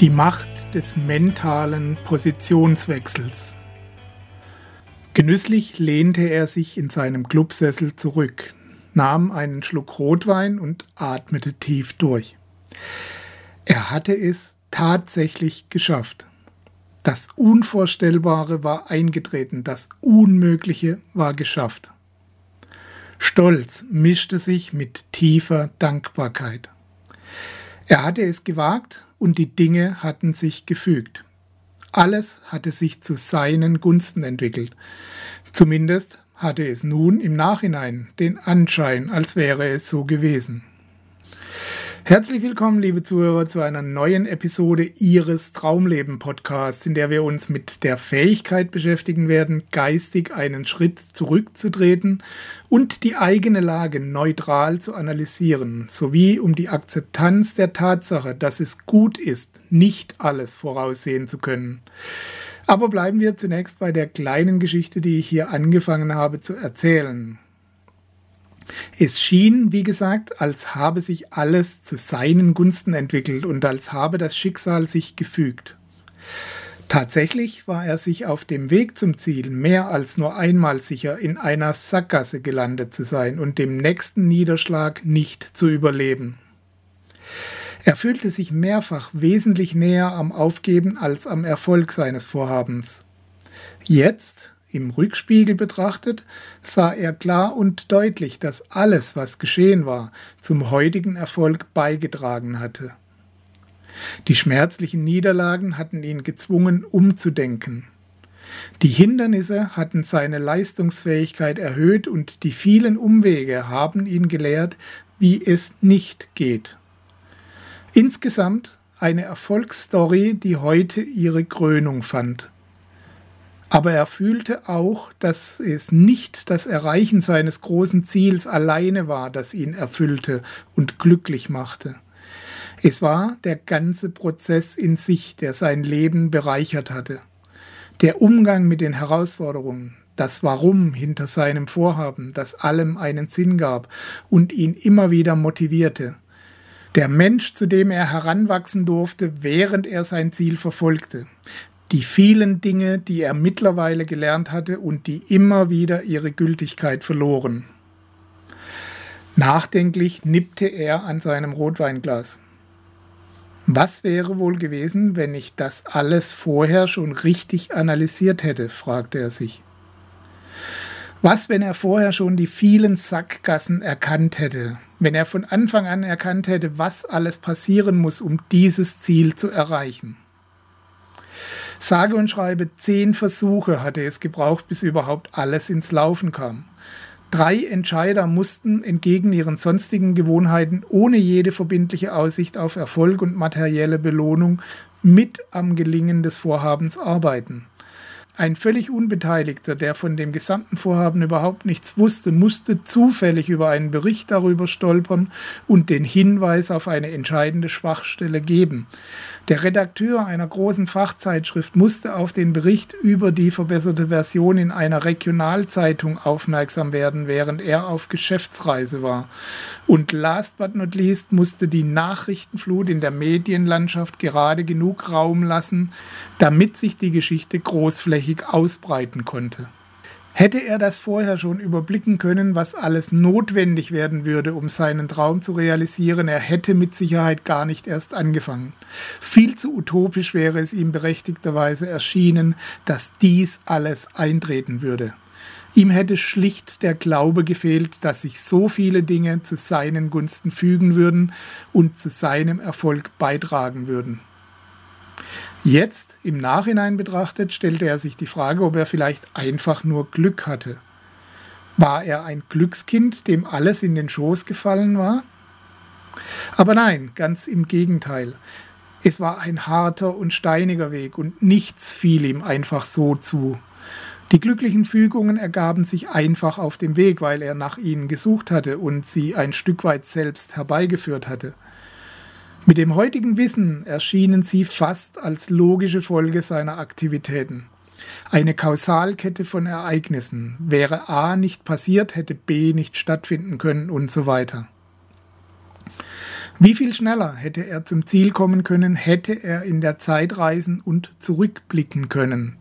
Die Macht des mentalen Positionswechsels. Genüsslich lehnte er sich in seinem Clubsessel zurück, nahm einen Schluck Rotwein und atmete tief durch. Er hatte es tatsächlich geschafft. Das Unvorstellbare war eingetreten, das Unmögliche war geschafft. Stolz mischte sich mit tiefer Dankbarkeit. Er hatte es gewagt und die Dinge hatten sich gefügt. Alles hatte sich zu seinen Gunsten entwickelt. Zumindest hatte es nun im Nachhinein den Anschein, als wäre es so gewesen. Herzlich willkommen, liebe Zuhörer, zu einer neuen Episode Ihres Traumleben Podcasts, in der wir uns mit der Fähigkeit beschäftigen werden, geistig einen Schritt zurückzutreten und die eigene Lage neutral zu analysieren, sowie um die Akzeptanz der Tatsache, dass es gut ist, nicht alles voraussehen zu können. Aber bleiben wir zunächst bei der kleinen Geschichte, die ich hier angefangen habe zu erzählen. Es schien, wie gesagt, als habe sich alles zu seinen Gunsten entwickelt und als habe das Schicksal sich gefügt. Tatsächlich war er sich auf dem Weg zum Ziel mehr als nur einmal sicher, in einer Sackgasse gelandet zu sein und dem nächsten Niederschlag nicht zu überleben. Er fühlte sich mehrfach wesentlich näher am Aufgeben als am Erfolg seines Vorhabens. Jetzt, im Rückspiegel betrachtet, sah er klar und deutlich, dass alles, was geschehen war, zum heutigen Erfolg beigetragen hatte. Die schmerzlichen Niederlagen hatten ihn gezwungen, umzudenken. Die Hindernisse hatten seine Leistungsfähigkeit erhöht und die vielen Umwege haben ihn gelehrt, wie es nicht geht. Insgesamt eine Erfolgsstory, die heute ihre Krönung fand. Aber er fühlte auch, dass es nicht das Erreichen seines großen Ziels alleine war, das ihn erfüllte und glücklich machte. Es war der ganze Prozess in sich, der sein Leben bereichert hatte. Der Umgang mit den Herausforderungen, das Warum hinter seinem Vorhaben, das allem einen Sinn gab und ihn immer wieder motivierte. Der Mensch, zu dem er heranwachsen durfte, während er sein Ziel verfolgte die vielen Dinge, die er mittlerweile gelernt hatte und die immer wieder ihre Gültigkeit verloren. Nachdenklich nippte er an seinem Rotweinglas. Was wäre wohl gewesen, wenn ich das alles vorher schon richtig analysiert hätte, fragte er sich. Was, wenn er vorher schon die vielen Sackgassen erkannt hätte, wenn er von Anfang an erkannt hätte, was alles passieren muss, um dieses Ziel zu erreichen? Sage und schreibe zehn Versuche hatte es gebraucht, bis überhaupt alles ins Laufen kam. Drei Entscheider mussten entgegen ihren sonstigen Gewohnheiten ohne jede verbindliche Aussicht auf Erfolg und materielle Belohnung mit am Gelingen des Vorhabens arbeiten. Ein völlig Unbeteiligter, der von dem gesamten Vorhaben überhaupt nichts wusste, musste zufällig über einen Bericht darüber stolpern und den Hinweis auf eine entscheidende Schwachstelle geben. Der Redakteur einer großen Fachzeitschrift musste auf den Bericht über die verbesserte Version in einer Regionalzeitung aufmerksam werden, während er auf Geschäftsreise war. Und last but not least musste die Nachrichtenflut in der Medienlandschaft gerade genug Raum lassen, damit sich die Geschichte großflächig ausbreiten konnte. Hätte er das vorher schon überblicken können, was alles notwendig werden würde, um seinen Traum zu realisieren, er hätte mit Sicherheit gar nicht erst angefangen. Viel zu utopisch wäre es ihm berechtigterweise erschienen, dass dies alles eintreten würde. Ihm hätte schlicht der Glaube gefehlt, dass sich so viele Dinge zu seinen Gunsten fügen würden und zu seinem Erfolg beitragen würden. Jetzt, im Nachhinein betrachtet, stellte er sich die Frage, ob er vielleicht einfach nur Glück hatte. War er ein Glückskind, dem alles in den Schoß gefallen war? Aber nein, ganz im Gegenteil. Es war ein harter und steiniger Weg und nichts fiel ihm einfach so zu. Die glücklichen Fügungen ergaben sich einfach auf dem Weg, weil er nach ihnen gesucht hatte und sie ein Stück weit selbst herbeigeführt hatte. Mit dem heutigen Wissen erschienen sie fast als logische Folge seiner Aktivitäten. Eine Kausalkette von Ereignissen. Wäre A nicht passiert, hätte B nicht stattfinden können und so weiter. Wie viel schneller hätte er zum Ziel kommen können, hätte er in der Zeit reisen und zurückblicken können?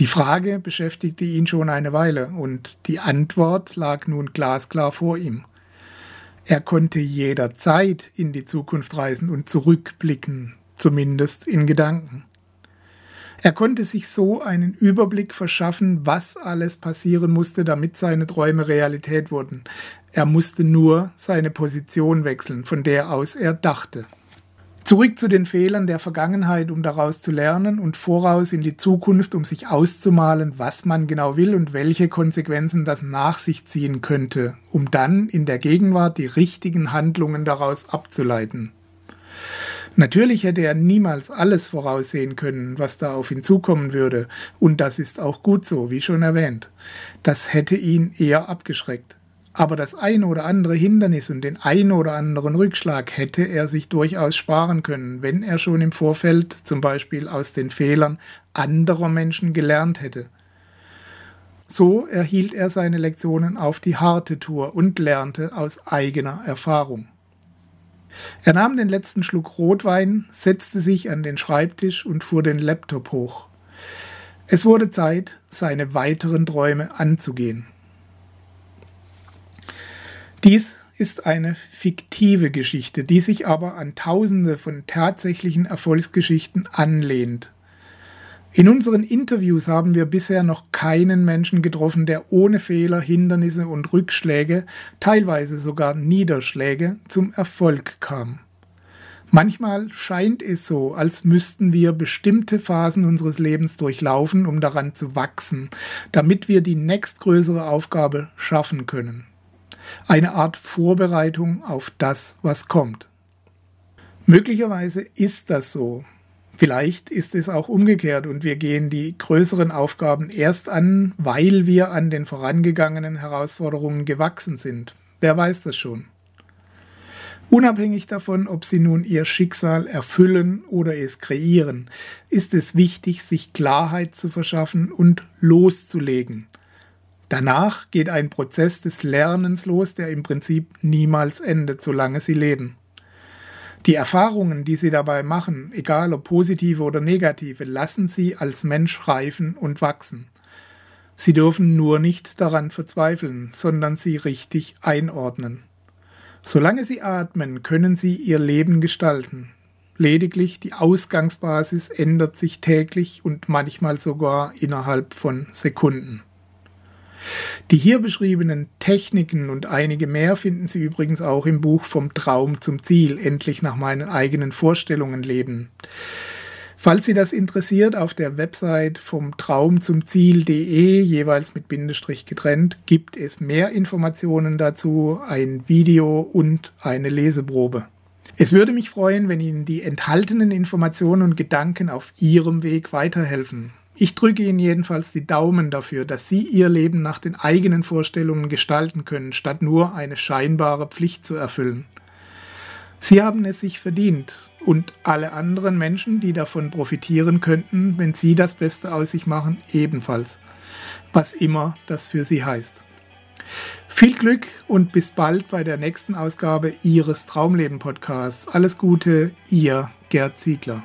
Die Frage beschäftigte ihn schon eine Weile und die Antwort lag nun glasklar vor ihm. Er konnte jederzeit in die Zukunft reisen und zurückblicken, zumindest in Gedanken. Er konnte sich so einen Überblick verschaffen, was alles passieren musste, damit seine Träume Realität wurden. Er musste nur seine Position wechseln, von der aus er dachte. Zurück zu den Fehlern der Vergangenheit, um daraus zu lernen und voraus in die Zukunft, um sich auszumalen, was man genau will und welche Konsequenzen das nach sich ziehen könnte, um dann in der Gegenwart die richtigen Handlungen daraus abzuleiten. Natürlich hätte er niemals alles voraussehen können, was da auf ihn zukommen würde, und das ist auch gut so, wie schon erwähnt. Das hätte ihn eher abgeschreckt. Aber das ein oder andere Hindernis und den ein oder anderen Rückschlag hätte er sich durchaus sparen können, wenn er schon im Vorfeld zum Beispiel aus den Fehlern anderer Menschen gelernt hätte. So erhielt er seine Lektionen auf die harte Tour und lernte aus eigener Erfahrung. Er nahm den letzten Schluck Rotwein, setzte sich an den Schreibtisch und fuhr den Laptop hoch. Es wurde Zeit, seine weiteren Träume anzugehen. Dies ist eine fiktive Geschichte, die sich aber an Tausende von tatsächlichen Erfolgsgeschichten anlehnt. In unseren Interviews haben wir bisher noch keinen Menschen getroffen, der ohne Fehler, Hindernisse und Rückschläge, teilweise sogar Niederschläge, zum Erfolg kam. Manchmal scheint es so, als müssten wir bestimmte Phasen unseres Lebens durchlaufen, um daran zu wachsen, damit wir die nächstgrößere Aufgabe schaffen können. Eine Art Vorbereitung auf das, was kommt. Möglicherweise ist das so, Vielleicht ist es auch umgekehrt und wir gehen die größeren Aufgaben erst an, weil wir an den vorangegangenen Herausforderungen gewachsen sind. Wer weiß das schon? Unabhängig davon, ob sie nun ihr Schicksal erfüllen oder es kreieren, ist es wichtig, sich Klarheit zu verschaffen und loszulegen. Danach geht ein Prozess des Lernens los, der im Prinzip niemals endet, solange sie leben. Die Erfahrungen, die Sie dabei machen, egal ob positive oder negative, lassen Sie als Mensch reifen und wachsen. Sie dürfen nur nicht daran verzweifeln, sondern sie richtig einordnen. Solange Sie atmen, können Sie Ihr Leben gestalten. Lediglich die Ausgangsbasis ändert sich täglich und manchmal sogar innerhalb von Sekunden. Die hier beschriebenen Techniken und einige mehr finden Sie übrigens auch im Buch Vom Traum zum Ziel, endlich nach meinen eigenen Vorstellungen leben. Falls Sie das interessiert, auf der Website vom Traum zum Ziel.de, jeweils mit Bindestrich getrennt, gibt es mehr Informationen dazu, ein Video und eine Leseprobe. Es würde mich freuen, wenn Ihnen die enthaltenen Informationen und Gedanken auf Ihrem Weg weiterhelfen. Ich drücke Ihnen jedenfalls die Daumen dafür, dass Sie Ihr Leben nach den eigenen Vorstellungen gestalten können, statt nur eine scheinbare Pflicht zu erfüllen. Sie haben es sich verdient und alle anderen Menschen, die davon profitieren könnten, wenn Sie das Beste aus sich machen, ebenfalls, was immer das für Sie heißt. Viel Glück und bis bald bei der nächsten Ausgabe Ihres Traumleben Podcasts. Alles Gute, Ihr Gerd Ziegler.